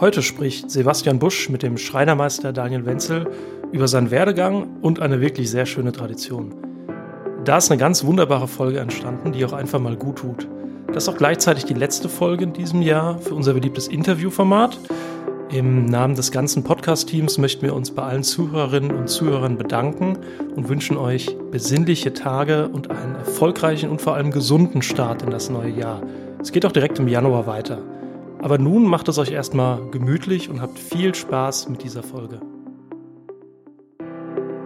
Heute spricht Sebastian Busch mit dem Schreinermeister Daniel Wenzel über seinen Werdegang und eine wirklich sehr schöne Tradition. Da ist eine ganz wunderbare Folge entstanden, die auch einfach mal gut tut. Das ist auch gleichzeitig die letzte Folge in diesem Jahr für unser beliebtes Interviewformat. Im Namen des ganzen Podcast-Teams möchten wir uns bei allen Zuhörerinnen und Zuhörern bedanken und wünschen euch besinnliche Tage und einen erfolgreichen und vor allem gesunden Start in das neue Jahr. Es geht auch direkt im Januar weiter. Aber nun macht es euch erstmal gemütlich und habt viel Spaß mit dieser Folge.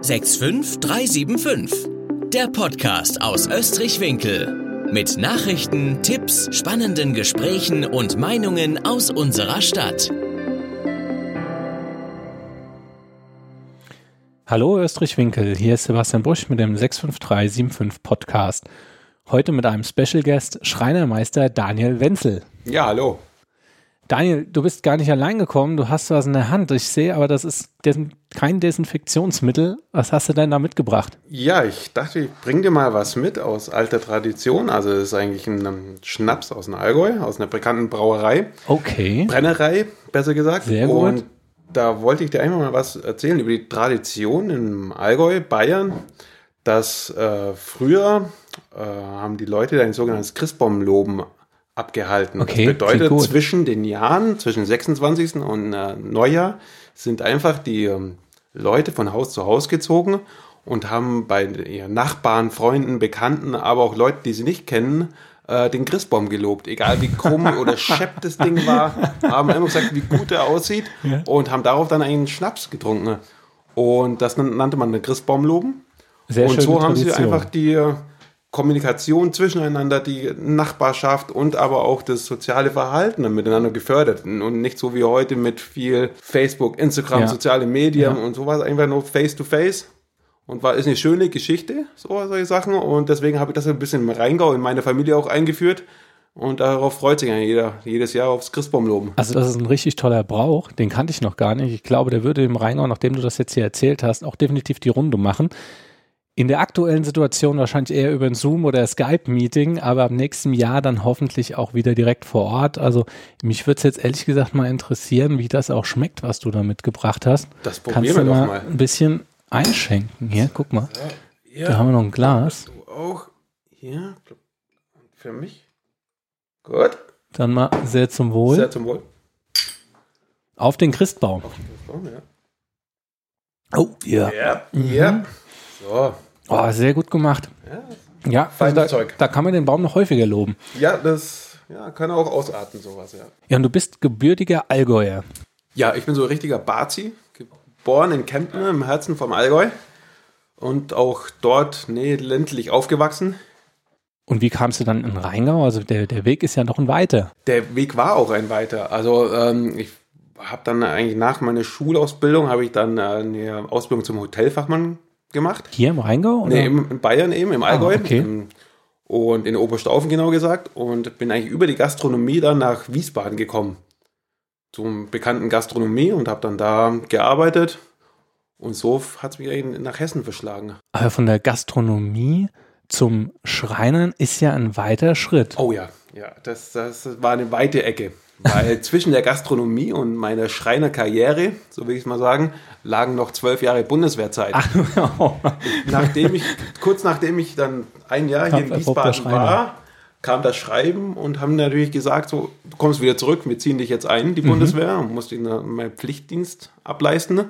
65375, der Podcast aus Österreich-Winkel. Mit Nachrichten, Tipps, spannenden Gesprächen und Meinungen aus unserer Stadt. Hallo Österreich-Winkel, hier ist Sebastian Busch mit dem 65375 Podcast. Heute mit einem Special Guest, Schreinermeister Daniel Wenzel. Ja, hallo. Daniel, du bist gar nicht allein gekommen, du hast was in der Hand. Ich sehe aber, das ist desin kein Desinfektionsmittel. Was hast du denn da mitgebracht? Ja, ich dachte, ich bring dir mal was mit aus alter Tradition. Also es ist eigentlich ein Schnaps aus dem Allgäu, aus einer bekannten Brauerei. Okay. Brennerei, besser gesagt. Sehr gut. Und da wollte ich dir einfach mal was erzählen über die Tradition im Allgäu, Bayern, dass äh, früher äh, haben die Leute ein sogenanntes Christbaumloben abgehalten. Okay, das bedeutet, zwischen den Jahren, zwischen 26. und äh, Neujahr, sind einfach die ähm, Leute von Haus zu Haus gezogen und haben bei ihren Nachbarn, Freunden, Bekannten, aber auch Leuten, die sie nicht kennen, äh, den Christbaum gelobt. Egal wie krumm oder schepp das Ding war, haben immer gesagt, wie gut er aussieht Ja. und haben darauf dann einen Schnaps getrunken. Und das nannte man den Christbaumloben. Sehr und so haben sie Tradition. einfach die äh, Kommunikation zwischeneinander, die Nachbarschaft und aber auch das soziale Verhalten dann miteinander gefördert. Und nicht so wie heute mit viel Facebook, Instagram, Ja. soziale Medien Ja. und sowas, einfach nur face to face. Und war ist eine schöne Geschichte, so solche Sachen. Und deswegen habe ich das ein bisschen im Rheingau in meine Familie auch eingeführt. Und darauf freut sich ja jeder, jedes Jahr aufs Christbaumloben. Also das ist ein richtig toller Brauch, den kannte ich noch gar nicht. Ich glaube, der würde im Rheingau, nachdem du das jetzt hier erzählt hast, auch definitiv die Runde machen. In der aktuellen Situation wahrscheinlich eher über ein Zoom- oder Skype-Meeting, aber ab nächsten Jahr dann hoffentlich auch wieder direkt vor Ort. Also mich würde es jetzt ehrlich gesagt mal interessieren, wie das auch schmeckt, was du da mitgebracht hast. Das Kannst probieren du wir doch mal mal. ein bisschen einschenken? Hier, guck mal. Ja. Da haben wir noch ein Glas. Du auch hier für mich. Gut. Dann mal sehr zum Wohl. Sehr zum Wohl. Auf den Christbaum. Ja. Oh, ja. Ja. Mhm. ja. So. Oh, sehr gut gemacht. Ja, Ja, also da, Zeug. da kann man den Baum noch häufiger loben. ja das ja, kann auch ausarten, sowas, ja. Ja, und du bist gebürtiger Allgäuer. Ja, ich bin so ein richtiger Bazi, geboren in Kempten im Herzen vom Allgäu und auch dort nee, ländlich aufgewachsen. Und wie kamst du dann in Rheingau? Also der, der Weg ist ja noch ein weiter. Der Weg war auch ein weiter. Also ähm, ich habe dann eigentlich nach meiner Schulausbildung habe ich dann äh, eine Ausbildung zum Hotelfachmann gemacht. Hier im Rheingau? Oder? Nee, im, in Bayern eben, im Allgäu. Ah, okay. Ähm, Und in Oberstaufen genau gesagt. Und bin eigentlich über die Gastronomie dann nach Wiesbaden gekommen. Zum bekannten Gastronomie und habe dann da gearbeitet. Und so hat es mich nach Hessen verschlagen. Aber von der Gastronomie zum Schreinern ist ja ein weiter Schritt. Oh ja, ja, das, das war eine weite Ecke. Weil zwischen der Gastronomie und meiner Schreinerkarriere, so will ich es mal sagen, lagen noch zwölf Jahre Bundeswehrzeit. Nachdem ich, kurz nachdem ich dann ein Jahr hier in Wiesbaden war, kam das Schreiben und haben natürlich gesagt, so, du kommst wieder zurück, wir ziehen dich jetzt ein, die Mhm. Bundeswehr, und musst ihnen meinen Pflichtdienst ableisten.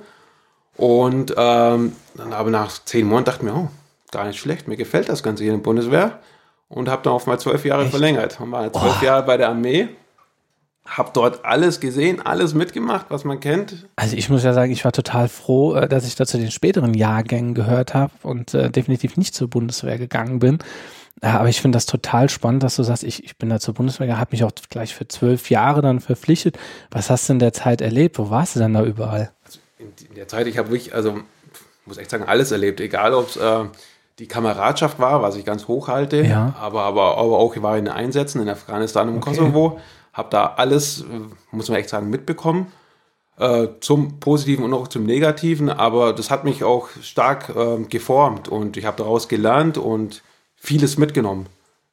Und ähm, dann aber nach zehn Monaten dachte ich mir, oh, gar nicht schlecht, mir gefällt das Ganze hier in der Bundeswehr. Und habe dann auf mal zwölf Jahre verlängert. Und war zwölf Jahre bei der Armee. Hab dort alles gesehen, alles mitgemacht, was man kennt. Also ich muss ja sagen, ich war total froh, äh, dass ich da zu den späteren Jahrgängen gehört habe und äh, definitiv nicht zur Bundeswehr gegangen bin. Äh, aber ich finde das total spannend, dass du sagst, ich, ich bin da zur Bundeswehr, habe mich auch gleich für zwölf Jahre dann verpflichtet. Was hast du in der Zeit erlebt? Wo warst du denn da überall? in in der Zeit, ich habe wirklich, also muss echt sagen, alles erlebt. Egal, ob es äh, die Kameradschaft war, was ich ganz hoch halte, Ja. aber, aber, aber auch ich war in Einsätzen in Afghanistan und Okay. Kosovo, habe da alles, äh, muss man echt sagen, mitbekommen. Äh, zum Positiven und auch zum Negativen, aber das hat mich auch stark ähm, geformt und ich habe daraus gelernt und vieles mitgenommen.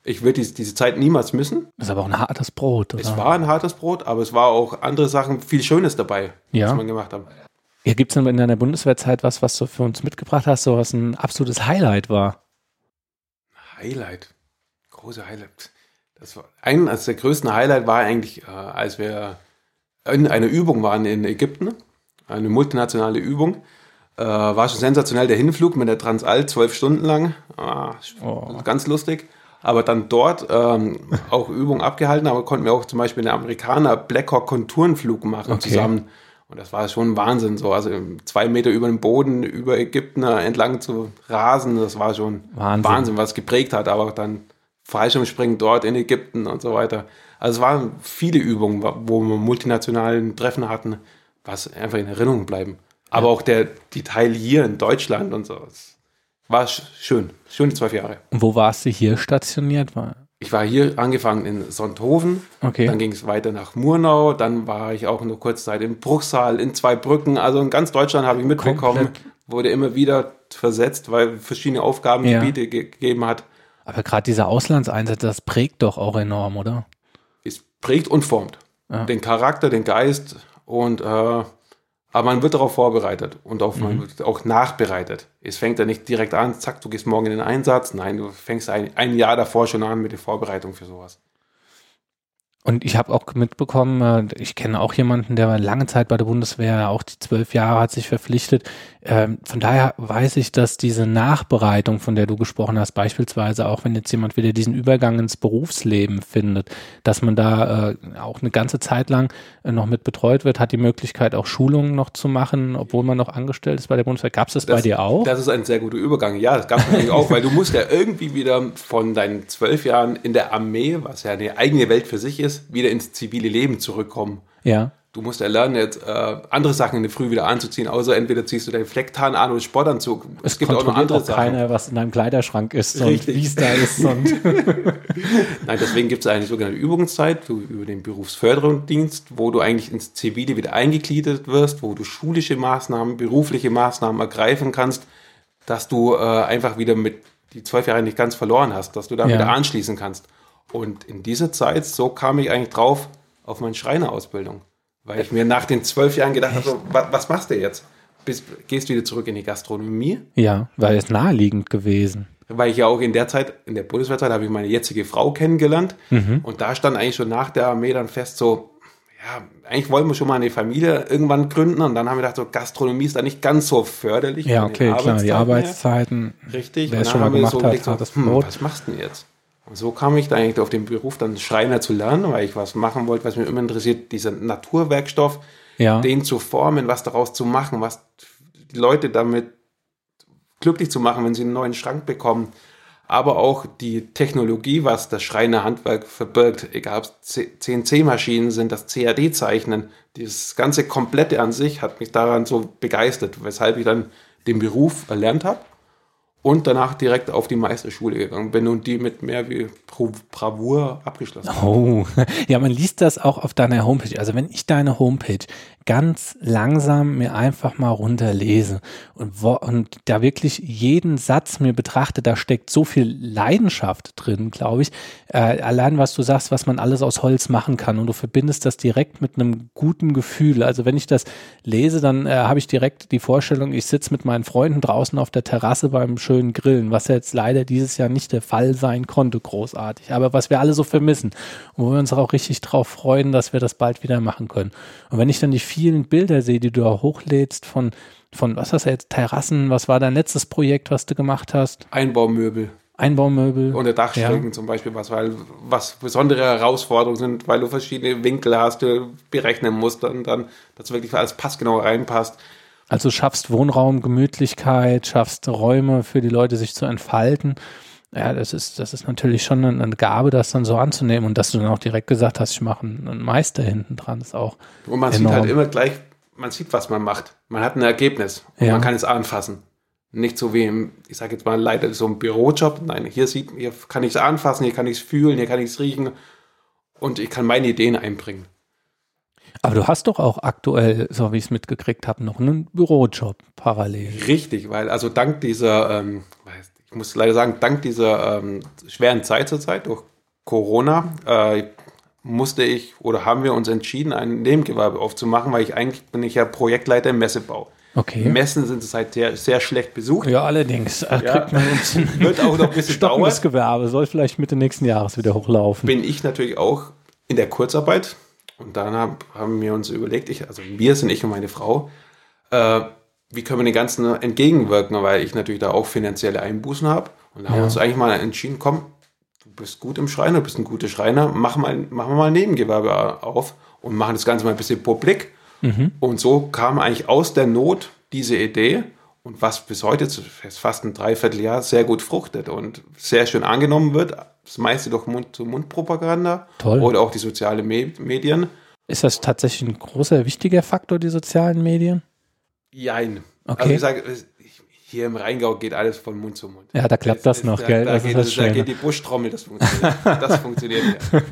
Ich würde diese, diese Zeit niemals missen. Das ist aber auch ein hartes Brot, oder? Es war ein hartes Brot, aber es war auch andere Sachen, viel Schönes dabei, Ja. was man gemacht hat. Ja, gibt es denn in deiner Bundeswehrzeit was, was du für uns mitgebracht hast, so was ein absolutes Highlight war? Highlight. Große Highlight. Das war ein, also der größte Highlight war eigentlich, äh, als wir in einer Übung waren in Ägypten, eine multinationale Übung. Äh, war schon sensationell der Hinflug mit der Transall, zwölf Stunden lang. Ah, Oh. Ganz lustig. Aber dann dort ähm, auch Übungen abgehalten, aber konnten wir auch zum Beispiel einen Amerikaner Blackhawk Konturenflug machen Okay. zusammen. Und das war schon Wahnsinn, so also zwei Meter über dem Boden, über Ägypten entlang zu rasen, das war schon Wahnsinn. Wahnsinn, was geprägt hat, aber auch dann Fallschirmspringen dort in Ägypten und so weiter. Also es waren viele Übungen, wo wir multinationalen Treffen hatten, was einfach in Erinnerung bleiben. Aber auch der, die Teil hier in Deutschland und so. Es war sch- schön. Schöne zwölf Jahre. Und wo warst du hier stationiert? War, Ich war hier angefangen in Sonthofen, Okay. dann ging es weiter nach Murnau, dann war ich auch nur kurz Zeit in Bruchsal, in zwei Brücken. Also in ganz Deutschland habe ich mitbekommen, Komplett. wurde immer wieder versetzt, weil verschiedene Aufgabengebiete ge gegeben hat. Aber gerade dieser Auslandseinsatz, das prägt doch auch enorm, oder? Es prägt und formt Ja. den Charakter, den Geist und äh, aber man wird darauf vorbereitet und auch, Mhm. man wird auch nachbereitet. Es fängt ja nicht direkt an, zack, du gehst morgen in den Einsatz. Nein, du fängst ein, ein Jahr davor schon an mit der Vorbereitung für sowas. Und ich habe auch mitbekommen, äh, ich kenne auch jemanden, der war lange Zeit bei der Bundeswehr, auch die zwölf Jahre hat sich verpflichtet. Ähm, Von daher weiß ich, dass diese Nachbereitung, von der du gesprochen hast, beispielsweise auch wenn jetzt jemand wieder diesen Übergang ins Berufsleben findet, dass man da äh, auch eine ganze Zeit lang äh, noch mit betreut wird, hat die Möglichkeit auch Schulungen noch zu machen, obwohl man noch angestellt ist bei der Bundeswehr. Gab es das, bei dir auch? Das ist ein sehr guter Übergang. Ja, das gab es natürlich auch, weil du musst ja irgendwie wieder von deinen zwölf Jahren in der Armee, was ja eine eigene Welt für sich ist, wieder ins zivile Leben zurückkommen. ja. Du musst ja lernen, jetzt äh, andere Sachen in der Früh wieder anzuziehen, außer entweder ziehst du deinen Flecktarn an oder Sportanzug. Es gibt auch noch keiner, was in deinem Kleiderschrank ist und wie es da ist. Nein, deswegen gibt es eine sogenannte Übungszeit über den Berufsförderungsdienst, wo du eigentlich ins Zivile wieder eingegliedert wirst, wo du schulische Maßnahmen, berufliche Maßnahmen ergreifen kannst, dass du äh, einfach wieder mit die zwölf Jahre nicht ganz verloren hast, dass du da Ja. wieder anschließen kannst. Und in dieser Zeit, so kam ich eigentlich drauf auf meine Schreinerausbildung. Weil ich mir nach den zwölf Jahren gedacht habe, so, was, was machst du jetzt? Bist, gehst wieder zurück in die Gastronomie? ja, weil es naheliegend gewesen. weil ich ja auch in der Zeit, in der Bundeswehrzeit, habe ich meine jetzige Frau kennengelernt. Und da stand eigentlich schon nach der Armee dann fest, so, ja, eigentlich wollen wir schon mal eine Familie irgendwann gründen. Und dann haben wir gedacht, so, Gastronomie ist da nicht ganz so förderlich. Ja, okay, klar, die Arbeitszeiten. Arbeitszeiten. Richtig. Wer Und es dann schon mal haben wir gemacht so hat, überlegt, so, hm, was machst du denn jetzt? Und so kam ich dann eigentlich auf den Beruf, dann Schreiner zu lernen, weil ich was machen wollte, was mich immer interessiert, dieser Naturwerkstoff, Ja. den zu formen, was daraus zu machen, was die Leute damit glücklich zu machen, wenn sie einen neuen Schrank bekommen. Aber auch die Technologie, was das Schreinerhandwerk verbirgt, egal ob es CNC-Maschinen sind, das CAD-Zeichnen, dieses ganze Komplette an sich hat mich daran so begeistert, weshalb ich dann den Beruf erlernt habe und danach direkt auf die Meisterschule gegangen bin und die mit mehr wie Bravour abgeschlossen. Oh, ja, man liest das auch auf deiner Homepage. Also wenn ich deine Homepage ganz langsam mir einfach mal runterlese und, wo, und da wirklich jeden Satz mir betrachte, da steckt so viel Leidenschaft drin, glaube ich. Äh, allein was du sagst, was man alles aus Holz machen kann und du verbindest das direkt mit einem guten Gefühl. Also wenn ich das lese, dann äh, habe ich direkt die Vorstellung, ich sitze mit meinen Freunden draußen auf der Terrasse beim schönen Grillen, was jetzt leider dieses Jahr nicht der Fall sein konnte, großartig. Aber was wir alle so vermissen und wo wir uns auch richtig drauf freuen, dass wir das bald wieder machen können. Und wenn ich dann die vielen Bilder sehe, die du da hochlädst von, von was hast du jetzt, Terrassen, was war dein letztes Projekt, was du gemacht hast? Einbaumöbel. Einbaumöbel. Unter Dachschrägen zum Beispiel, was, weil, was besondere Herausforderungen sind, weil du verschiedene Winkel hast, du berechnen musst und dann, dass wirklich alles passgenau reinpasst. Also schaffst Wohnraum, Gemütlichkeit, schaffst Räume für die Leute, sich zu entfalten. Ja, das ist, das ist natürlich schon eine, Gabe, das dann so anzunehmen. Und dass du dann auch direkt gesagt hast, ich mache einen, Meister hinten dran, ist auch. Und man Enorm. sieht halt immer gleich, man sieht, was man macht. Man hat ein Ergebnis und Ja. man kann es anfassen. Nicht so wie im, ich sage jetzt mal leider so ein Bürojob. Nein, hier sieht, hier kann ich es anfassen, hier kann ich es fühlen, hier kann ich es riechen und ich kann meine Ideen einbringen. Aber du hast doch auch aktuell, so wie ich es mitgekriegt habe, noch einen Bürojob parallel. Richtig, weil also dank dieser, ähm, ich muss leider sagen, dank dieser ähm, schweren Zeit zurzeit durch Corona äh, musste ich oder haben wir uns entschieden, ein Nebengewerbe aufzumachen, weil ich eigentlich bin ich ja Projektleiter im Messebau. Okay. Messen sind zurzeit sehr, sehr schlecht besucht. Ja, allerdings. Ach, Ja. uns ein Wird auch noch ein bisschen dauern. Gewerbe. Soll vielleicht Mitte nächsten Jahres wieder hochlaufen. Bin ich natürlich auch in der Kurzarbeit. Und dann hab, haben wir uns überlegt, ich, also wir sind ich und meine Frau, äh, wie können wir den Ganzen entgegenwirken, weil ich natürlich da auch finanzielle Einbußen habe. Und da haben wir Ja. uns eigentlich mal entschieden, komm, du bist gut im Schreiner, du bist ein guter Schreiner, mach mal, machen wir mal ein Nebengewerbe auf und machen das Ganze mal ein bisschen publik. Und so kam eigentlich aus der Not diese Idee und was bis heute, fast ein Dreivierteljahr, sehr gut fruchtet und sehr schön angenommen wird. Das meiste durch Mund-zu-Mund-Propaganda oder auch die sozialen Me Medien. Ist das tatsächlich ein großer, wichtiger Faktor, die sozialen Medien? Jein. Okay. Also ich sage, es- hier im Rheingau geht alles von Mund zu Mund. Ja, da klappt das noch, da, gell? Da, Das geht, das da geht die Buschtrommel, das funktioniert. das funktioniert ja.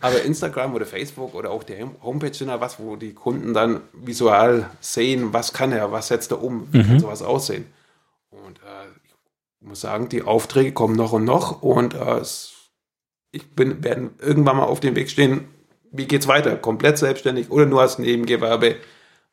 Aber Instagram oder Facebook oder auch die Homepage sind ja was, wo die Kunden dann visual sehen, was kann er, was setzt er um, wie Mhm. kann sowas aussehen. Und äh, ich muss sagen, die Aufträge kommen noch und noch und äh, es, ich bin, werden irgendwann mal auf dem Weg stehen, wie geht's weiter? Komplett selbstständig oder nur als Nebengewerbe?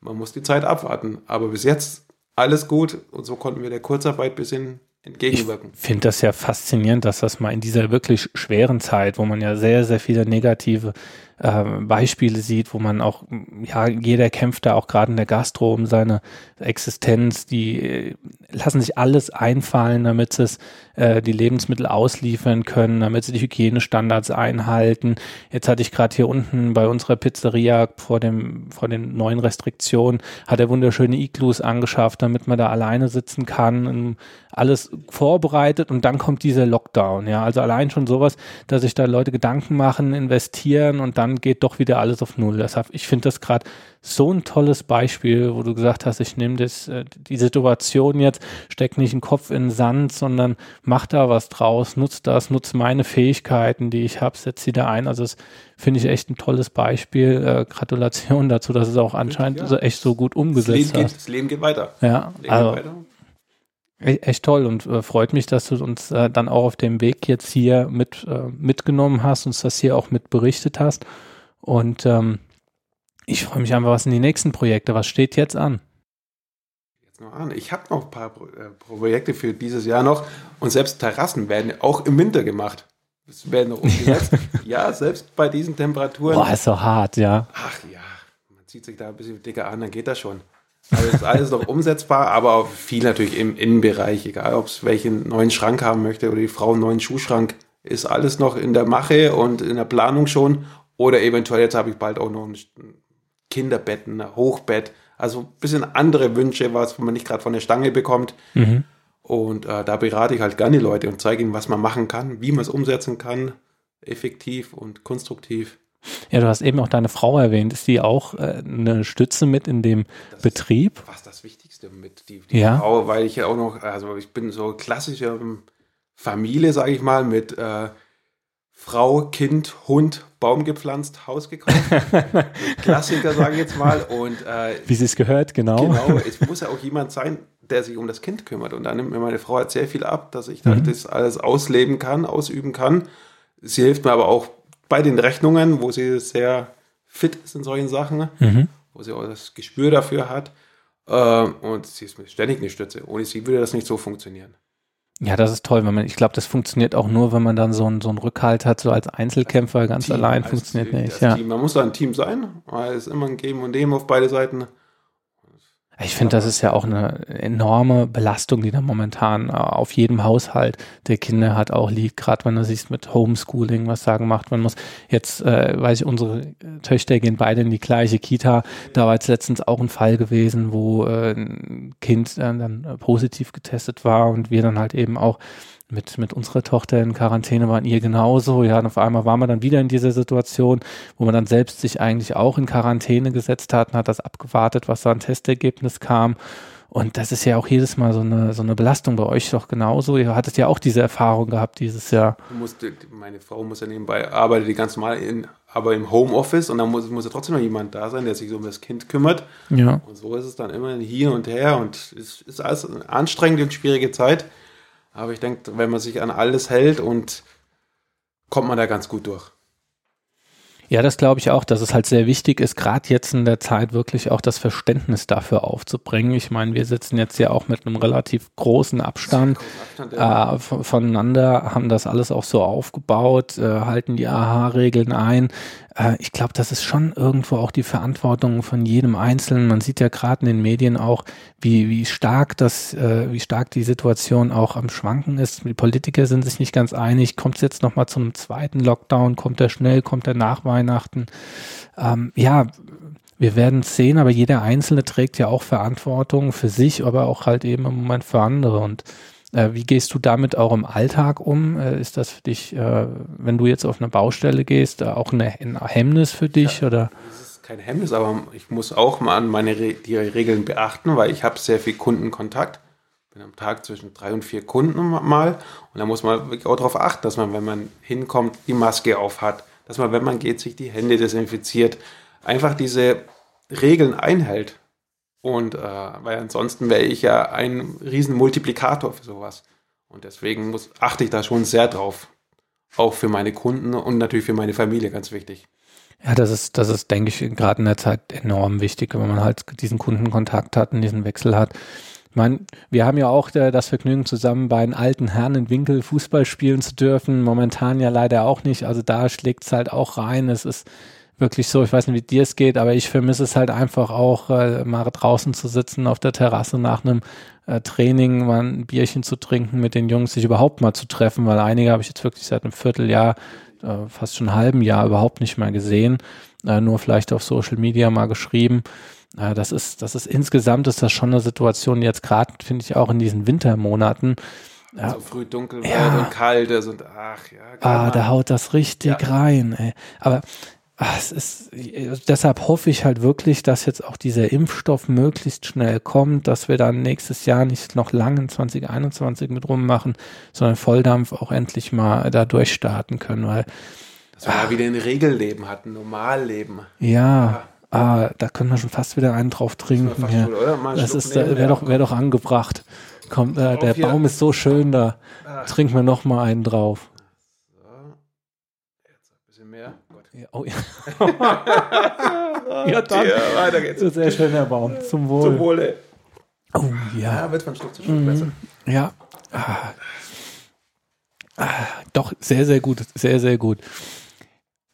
Man muss die Zeit abwarten. Aber bis jetzt alles gut und so konnten wir der Kurzarbeit ein bisschen entgegenwirken. Ich finde das ja faszinierend, dass das mal in dieser wirklich schweren Zeit, wo man ja sehr, sehr viele negative äh, Beispiele sieht, wo man auch, ja, jeder kämpft da auch gerade in der Gastro um seine Existenz, die äh, lassen sich alles einfallen, damit sie es, äh, die Lebensmittel ausliefern können, damit sie die Hygienestandards einhalten. Jetzt hatte ich gerade hier unten bei unserer Pizzeria vor dem, vor den neuen Restriktionen, hat er wunderschöne Iglus angeschafft, damit man da alleine sitzen kann, alles vorbereitet und dann kommt dieser Lockdown, ja. Also allein schon sowas, dass sich da Leute Gedanken machen, investieren und dann geht doch wieder alles auf Null. Deshalb, ich finde das gerade so ein tolles Beispiel, wo du gesagt hast, ich nehme das, äh, die Situation jetzt, steck nicht den Kopf in den Sand, sondern mach da was draus, nutz das, nutz meine Fähigkeiten, die ich habe, setz sie da ein. Also das finde ich echt ein tolles Beispiel. Äh, Gratulation dazu, dass es auch anscheinend Ja. so echt so gut Das Leben, umgesetzt geht, hast. das Leben geht weiter. Ja, Leben also geht weiter. Echt toll und äh, freut mich, dass du uns äh, dann auch auf dem Weg jetzt hier mit äh, mitgenommen hast, uns das hier auch mit berichtet hast. Und ähm, ich freue mich einfach, was sind die nächsten Projekte? Was steht jetzt an? Jetzt noch an. Ich habe noch ein paar Pro- äh, Projekte für dieses Jahr noch und selbst Terrassen werden auch im Winter gemacht. Das werden noch umgesetzt. ja, selbst bei diesen Temperaturen. Boah, ist so hart, ja. Ach ja, man zieht sich da ein bisschen dicker an, dann geht das schon. Es ist alles noch umsetzbar, aber auch viel natürlich im Innenbereich, egal ob es welchen neuen Schrank haben möchte oder die Frau einen neuen Schuhschrank, ist alles noch in der Mache und in der Planung schon. Oder eventuell jetzt habe ich bald auch noch ein Kinderbett, ein Hochbett. Also ein bisschen andere Wünsche, was man nicht gerade von der Stange bekommt. Mhm. Und äh, da berate ich halt gerne die Leute und zeige ihnen, was man machen kann, wie man es umsetzen kann, effektiv und konstruktiv. Ja, du hast eben auch deine Frau erwähnt. Ist die auch äh, eine Stütze mit in dem Das Betrieb? Ist fast das Wichtigste mit die, die Ja. Frau, weil ich ja auch noch, also ich bin so klassische ähm, Familie, sage ich mal, mit äh, Frau, Kind, Hund, Baum gepflanzt, Haus gekauft. Klassiker, sage ich jetzt mal. Und äh, Wie sie es gehört, genau. Genau, es muss ja auch jemand sein, der sich um das Kind kümmert. Und da nimmt mir meine Frau halt sehr viel ab, dass ich Mhm. das alles ausleben kann, ausüben kann. Sie hilft mir aber auch bei den Rechnungen, wo sie sehr fit ist in solchen Sachen, Mhm. wo sie auch das Gespür dafür hat. Äh, Und sie ist mir ständig eine Stütze. Ohne sie würde das nicht so funktionieren. Ja, das ist toll, wenn man, ich glaube, das funktioniert auch nur, wenn man dann so einen so einen Rückhalt hat, so als Einzelkämpfer, ganz Team, allein als funktioniert Team, nicht. Ja. Team. Man muss da ein Team sein, weil es ist immer ein Geben und Nehmen auf beide Seiten. Ich finde, das ist ja auch eine enorme Belastung, die da momentan äh, auf jedem Haushalt der Kinder hat, auch liegt, gerade wenn du siehst mit Homeschooling, was da gemacht werden muss. Jetzt, äh, weiß ich, unsere äh, Töchter gehen beide in die gleiche Kita. Da war jetzt letztens auch ein Fall gewesen, wo äh, ein Kind äh, dann positiv getestet war und wir dann halt eben auch mit, mit unserer Tochter in Quarantäne waren, ihr genauso. Ja, und auf einmal waren wir dann wieder in dieser Situation, wo man dann selbst sich eigentlich auch in Quarantäne gesetzt hat und hat das abgewartet, was da ein Testergebnis kam. Und das ist ja auch jedes Mal so eine, so eine Belastung bei euch doch genauso. Ihr hattet ja auch diese Erfahrung gehabt dieses Jahr. musste, meine Frau muss ja nebenbei arbeitet die ganz normal in, aber im Homeoffice und dann muss, muss ja trotzdem noch jemand da sein, der sich so um das Kind kümmert. Ja. Und so ist es dann immer hier und her und es ist alles eine anstrengende und schwierige Zeit. Aber ich denke, wenn man sich an alles hält und kommt man da ganz gut durch. Ja, das glaube ich auch, dass es halt sehr wichtig ist, gerade jetzt in der Zeit wirklich auch das Verständnis dafür aufzubringen. Ich meine, wir sitzen jetzt ja auch mit einem relativ großen Abstand, Abstand ja. äh, voneinander, haben das alles auch so aufgebaut, äh, halten die AHA-Regeln ein äh, ich glaube, das ist schon irgendwo auch die Verantwortung von jedem Einzelnen. Man sieht ja gerade in den Medien auch, wie, wie stark das, äh, wie stark die Situation auch am Schwanken ist. Die Politiker sind sich nicht ganz einig. Kommt es jetzt nochmal zu einem zweiten Lockdown? Kommt er schnell? Kommt er nach Weihnachten? Ähm, ja, wir werden sehen, aber jeder Einzelne trägt ja auch Verantwortung für sich, aber auch halt eben im Moment für andere. Und wie gehst du damit auch im Alltag um? Äh, ist das für dich, äh, wenn du jetzt auf eine Baustelle gehst, auch eine, ein Hemmnis für dich? Ja, oder? Das ist kein Hemmnis, aber ich muss auch mal an meine Re die Regeln beachten, weil ich habe sehr viel Kundenkontakt. Bin am Tag zwischen drei und vier Kunden mal und da muss man wirklich auch darauf achten, dass man, wenn man hinkommt, die Maske auf hat, dass man, wenn man geht, sich die Hände desinfiziert, einfach diese Regeln einhält. Und äh, weil ansonsten wäre ich ja ein riesen Multiplikator für sowas. Und deswegen muss, achte ich da schon sehr drauf. Auch für meine Kunden und natürlich für meine Familie ganz wichtig. Ja, das ist, das ist, denke ich, gerade in der Zeit enorm wichtig, wenn man halt diesen Kundenkontakt hat und diesen Wechsel hat. Ich meine, wir haben ja auch äh, das Vergnügen, zusammen bei den alten Herren in Winkel Fußball spielen zu dürfen. Momentan ja leider auch nicht. Also da schlägt es halt auch rein. Es ist wirklich so, ich weiß nicht, wie dir es geht, aber ich vermisse es halt einfach auch, äh, mal draußen zu sitzen auf der Terrasse nach einem äh, Training, mal ein Bierchen zu trinken, mit den Jungs sich überhaupt mal zu treffen, weil einige habe ich jetzt wirklich seit einem Vierteljahr, äh, fast schon einem halben Jahr überhaupt nicht mehr gesehen, äh, nur vielleicht auf Social Media mal geschrieben. Äh, das ist, das ist insgesamt ist das schon eine Situation, jetzt gerade finde ich auch in diesen Wintermonaten, ja. So früh dunkel ja. und kalt ist und ach ja. Ah, da haut das richtig ja. rein, ey. Aber es ist, deshalb hoffe ich halt wirklich, dass jetzt auch dieser Impfstoff möglichst schnell kommt, dass wir dann nächstes Jahr nicht noch lang in 2021 mit rummachen, sondern Volldampf auch endlich mal da durchstarten können, weil. Dass wir ach, wieder ein Regelleben hatten, Normalleben. Ja, ja. Ah, da können wir schon fast wieder einen drauf trinken. Das, ja. Das ist, wäre doch, wäre doch angebracht. Kommt, äh, der Baum ist so schön, da ah. trinken wir noch mal einen drauf. Ja, oh ja. ja, dann. Ja, weiter geht's. Sehr schön, Herr Baum. Zum Wohl. Zum Wohle. Oh ja. Ja, wird von Schluck zu Schluck mm, besser. Ja. Ah. Ah, doch, sehr, sehr gut. Sehr, sehr gut.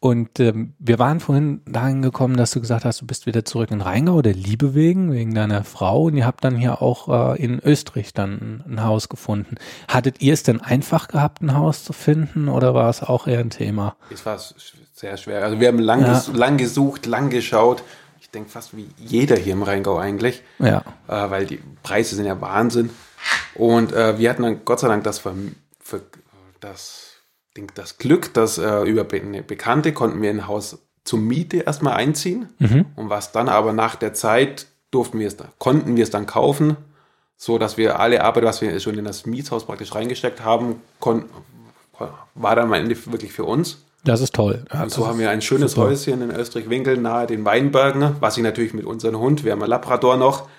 Und ähm, wir waren vorhin dahin gekommen, dass du gesagt hast, du bist wieder zurück in Rheingau, der Liebe wegen, wegen deiner Frau. Und ihr habt dann hier auch äh, in Österreich dann ein Haus gefunden. Hattet ihr es denn einfach gehabt, ein Haus zu finden oder war es auch eher ein Thema? Es war sehr schwer. Also wir haben lang, ja. ges lang gesucht, lang geschaut. Ich denke fast wie jeder hier im Rheingau eigentlich. Ja. Äh, weil die Preise sind ja Wahnsinn. Und äh, wir hatten dann Gott sei Dank das, für, für das das Glück, dass äh, über eine Bekannte konnten wir ein Haus zur Miete erstmal einziehen. Mhm. Und was dann aber nach der Zeit durften wir es, konnten wir es dann kaufen, so dass wir alle Arbeit, was wir schon in das Mietshaus praktisch reingesteckt haben, konnten, war dann am Ende wirklich für uns. Das ist toll. Ja, und so haben wir ein schönes Häuschen in Österreich-Winkel nahe den Weinbergen, was ich natürlich mit unserem Hund, wir haben ein Labrador noch,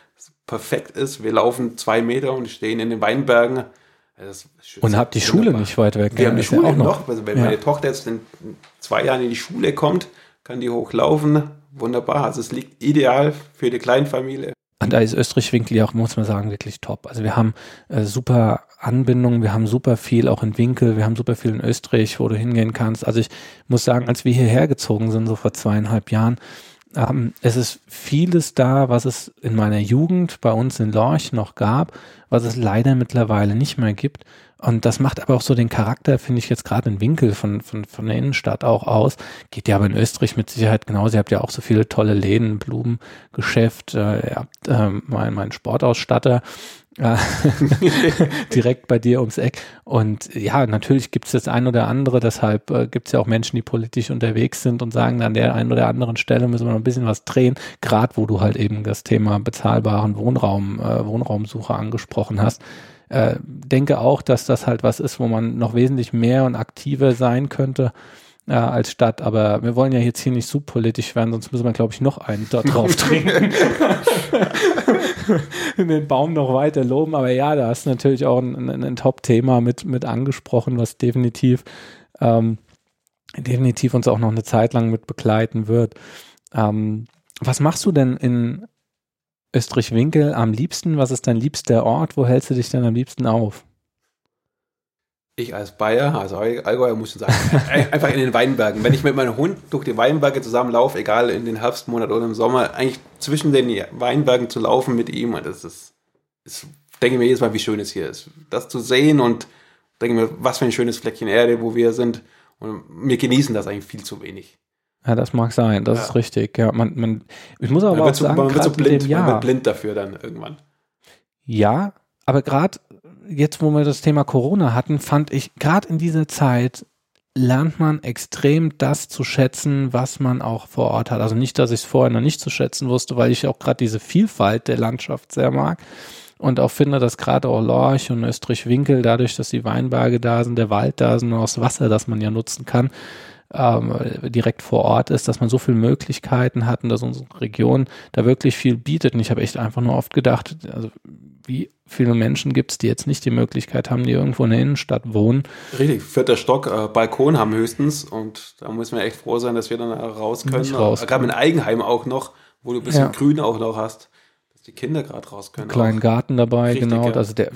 perfekt ist. Wir laufen zwei Meter und stehen in den Weinbergen. Und habt die Schule nicht weit weg. Wir haben die Schule ja auch noch. noch. Also wenn ja. meine Tochter jetzt in zwei Jahren in die Schule kommt, kann die hochlaufen. Wunderbar. Also es liegt ideal für die Kleinfamilie. Und da ist Österreich-Winkel ja auch, muss man sagen, wirklich top. Also wir haben äh, super Anbindungen, wir haben super viel auch in Winkel, wir haben super viel in Österreich, wo du hingehen kannst. Also ich muss sagen, als wir hierher gezogen sind, so vor zweieinhalb Jahren, ähm, es ist vieles da, was es in meiner Jugend bei uns in Lorch noch gab, was es leider mittlerweile nicht mehr gibt. Und das macht aber auch so den Charakter, finde ich jetzt gerade in Winkel von, von, von der Innenstadt auch aus. Geht ja aber in Österreich mit Sicherheit genauso. Ihr habt ja auch so viele tolle Läden, Blumengeschäft, äh, ihr habt äh, mein, mein Sportausstatter direkt bei dir ums Eck. Und ja, natürlich gibt es das ein oder andere, deshalb äh, gibt es ja auch Menschen, die politisch unterwegs sind und sagen, an der einen oder anderen Stelle müssen wir noch ein bisschen was drehen, gerade wo du halt eben das Thema bezahlbaren Wohnraum, äh, Wohnraumsuche angesprochen hast. Äh, denke auch, dass das halt was ist, wo man noch wesentlich mehr und aktiver sein könnte. Äh, als Stadt. Aber wir wollen ja jetzt hier nicht so politisch werden, sonst müssen wir, glaube ich, noch einen dort drauf trinken. den Baum noch weiter loben. Aber ja, da hast du natürlich auch ein, ein, ein Top-Thema mit, mit angesprochen, was definitiv, ähm, definitiv uns auch noch eine Zeit lang mit begleiten wird. Ähm, was machst du denn in Österreich-Winkel am liebsten? Was ist dein liebster Ort? Wo hältst du dich denn am liebsten auf? Ich als Bayer, also Allgäuer muss ich sagen, einfach in den Weinbergen. Wenn ich mit meinem Hund durch die Weinberge zusammenlaufe, egal in den Herbstmonaten oder im Sommer, eigentlich zwischen den Weinbergen zu laufen mit ihm, das ist, ist denke mir jedes Mal, wie schön es hier ist. Das zu sehen und denke mir, was für ein schönes Fleckchen Erde, wo wir sind. Und wir genießen das eigentlich viel zu wenig. Ja, das mag sein, das ja. ist richtig. Ja, man, man, ich muss aber man auch sagen, man wird so blind, man wird blind dafür dann irgendwann. Ja, aber gerade jetzt, wo wir das Thema Corona hatten, fand ich, gerade in dieser Zeit lernt man extrem das zu schätzen, was man auch vor Ort hat. Also nicht, dass ich es vorher noch nicht zu schätzen wusste, weil ich auch gerade diese Vielfalt der Landschaft sehr mag und auch finde, dass gerade auch Lorch und Österreich-Winkel, dadurch, dass die Weinberge da sind, der Wald da sind und auch das Wasser, das man ja nutzen kann, ähm, direkt vor Ort ist, dass man so viele Möglichkeiten hat und dass unsere Region da wirklich viel bietet. Und ich habe echt einfach nur oft gedacht, also wie viele Menschen gibt es, die jetzt nicht die Möglichkeit haben, die irgendwo in der Innenstadt wohnen. Richtig, vierter Stock, äh, Balkon haben höchstens und da müssen wir echt froh sein, dass wir dann raus können. Raus Gerade in Eigenheim auch noch, wo du ein bisschen ja. Grün auch noch hast dass die Kinder gerade raus können. Kleinen auch. Garten dabei, Richtig, genau. Ja. Also der,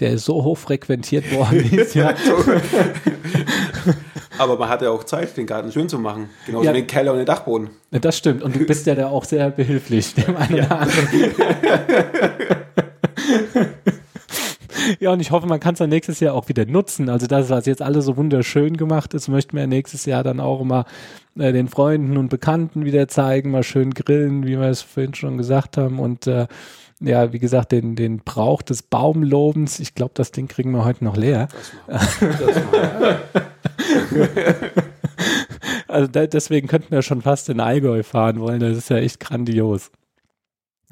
der ist so hoch frequentiert worden ja. Aber man hat ja auch Zeit, den Garten schön zu machen. Genauso ja. den Keller und den Dachboden. Das stimmt. Und du bist ja da auch sehr behilflich, dem einen ja. oder anderen. ja, und ich hoffe, man kann es dann nächstes Jahr auch wieder nutzen. Also das, was jetzt alles so wunderschön gemacht ist, möchten wir nächstes Jahr dann auch immer äh, den Freunden und Bekannten wieder zeigen, mal schön grillen, wie wir es vorhin schon gesagt haben. Und äh, ja, wie gesagt, den, den Brauch des Baumlobens, ich glaube, das Ding kriegen wir heute noch leer. Das also da, deswegen könnten wir schon fast in Allgäu fahren wollen. Das ist ja echt grandios.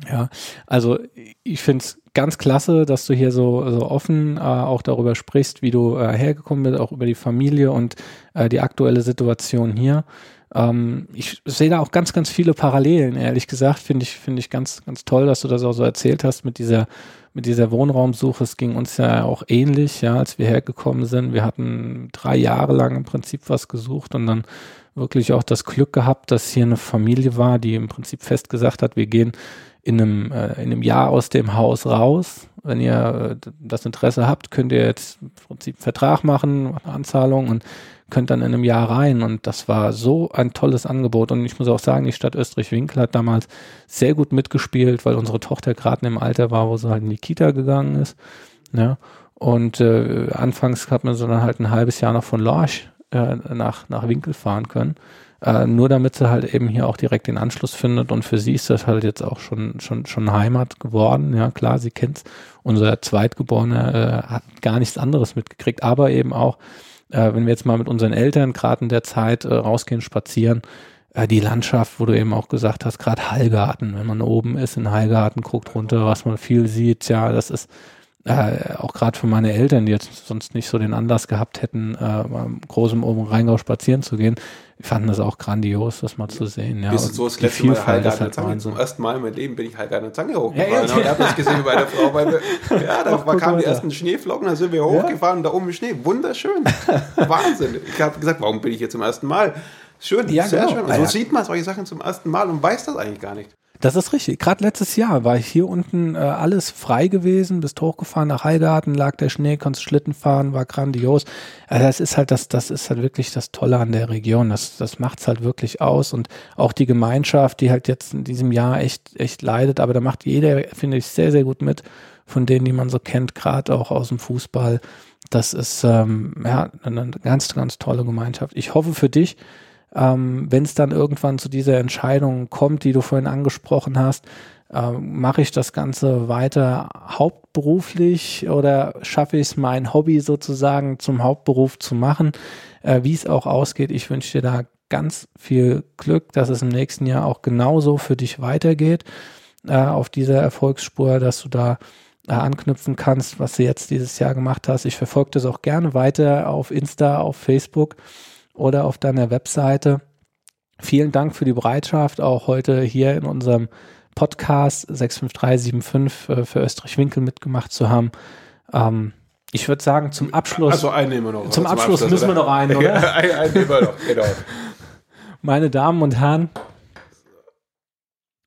Ja, also ich finde es ganz klasse, dass du hier so, so offen äh, auch darüber sprichst, wie du äh, hergekommen bist, auch über die Familie und äh, die aktuelle Situation hier. Ähm, ich sehe da auch ganz, ganz viele Parallelen, ehrlich gesagt. Finde ich, finde ich ganz, ganz toll, dass du das auch so erzählt hast mit dieser, mit dieser Wohnraumsuche. Es ging uns ja auch ähnlich, ja, als wir hergekommen sind. Wir hatten drei Jahre lang im Prinzip was gesucht und dann wirklich auch das Glück gehabt, dass hier eine Familie war, die im Prinzip fest gesagt hat, wir gehen in einem, äh, in einem Jahr aus dem Haus raus. Wenn ihr äh, das Interesse habt, könnt ihr jetzt im Prinzip einen Vertrag machen, eine Anzahlung und könnt dann in einem Jahr rein. Und das war so ein tolles Angebot. Und ich muss auch sagen, die Stadt Österreich-Winkel hat damals sehr gut mitgespielt, weil unsere Tochter gerade im Alter war, wo sie halt in die Kita gegangen ist. Ja. Und äh, anfangs hat man so dann halt ein halbes Jahr noch von Lorch äh, nach, nach Winkel fahren können. Äh, nur damit sie halt eben hier auch direkt den Anschluss findet und für sie ist das halt jetzt auch schon schon schon Heimat geworden. Ja klar, sie kennt's. Unser Zweitgeborener äh, hat gar nichts anderes mitgekriegt, aber eben auch, äh, wenn wir jetzt mal mit unseren Eltern gerade in der Zeit äh, rausgehen, spazieren, äh, die Landschaft, wo du eben auch gesagt hast, gerade Hallgarten, wenn man oben ist in Hallgarten, guckt runter, was man viel sieht, ja, das ist äh, auch gerade für meine Eltern, die jetzt sonst nicht so den Anlass gehabt hätten, äh, großem oben Rheingau spazieren zu gehen, fanden das auch grandios, das mal zu sehen. Ja, Bist du so das letzte Mal Heilgarten Zange? Zum ersten Mal in meinem Leben bin ich Heilgarten Zange hochgefahren. Ja, ja, ja. Ich habe das gesehen bei der Frau. Weil wir, ja, da kamen die ersten Schneeflocken, da sind wir hochgefahren, da oben Schnee. Wunderschön. Wahnsinn. Ich habe gesagt, warum bin ich hier zum ersten Mal? Schön, ja, sehr genau. schön. Und so sieht man solche Sachen zum ersten Mal und weiß das eigentlich gar nicht. Das ist richtig. Gerade letztes Jahr war ich hier unten äh, alles frei gewesen, bist hochgefahren nach Heilgarten, lag der Schnee, konntest Schlitten fahren, war grandios. Also das ist halt das, das ist halt wirklich das Tolle an der Region. Das, das macht's halt wirklich aus und auch die Gemeinschaft, die halt jetzt in diesem Jahr echt, echt leidet, aber da macht jeder, finde ich, sehr, sehr gut mit von denen, die man so kennt, gerade auch aus dem Fußball. Das ist ähm, ja eine ganz, ganz tolle Gemeinschaft. Ich hoffe für dich, ähm, wenn es dann irgendwann zu dieser Entscheidung kommt, die du vorhin angesprochen hast, äh, mache ich das Ganze weiter hauptberuflich oder schaffe ich es, mein Hobby sozusagen zum Hauptberuf zu machen? Äh, Wie es auch ausgeht, ich wünsche dir da ganz viel Glück, dass es im nächsten Jahr auch genauso für dich weitergeht äh, auf dieser Erfolgsspur, dass du da äh, anknüpfen kannst, was du jetzt dieses Jahr gemacht hast. Ich verfolge das auch gerne weiter auf Insta, auf Facebook oder auf deiner Webseite. Vielen Dank für die Bereitschaft, auch heute hier in unserem Podcast 65375 äh, für Österreich-Winkel mitgemacht zu haben. Ähm, ich würde sagen, zum Abschluss. Also einen nehmen wir noch. Zum Abschluss müssen wir noch einen, oder? Ja, einen, nehmen wir noch, genau. Meine Damen und Herren,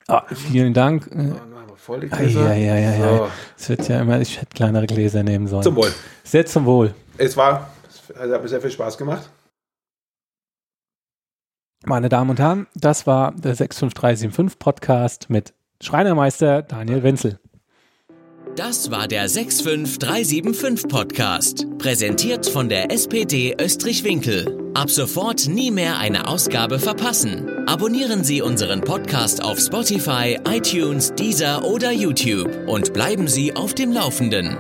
ah, vielen Dank. Äh, Voll die Gläser. ja, ja, ja. So. Es wird ja immer, ich hätte kleinere Gläser nehmen sollen. Zum Wohl. Sehr zum Wohl. Es war, also hat mir sehr viel Spaß gemacht. Meine Damen und Herren, das war der 65375 Podcast mit Schreinermeister Daniel Wenzel. Das war der 65375 Podcast, präsentiert von der SPD Österreich-Winkel. Ab sofort nie mehr eine Ausgabe verpassen. Abonnieren Sie unseren Podcast auf Spotify, iTunes, Deezer oder YouTube und bleiben Sie auf dem Laufenden.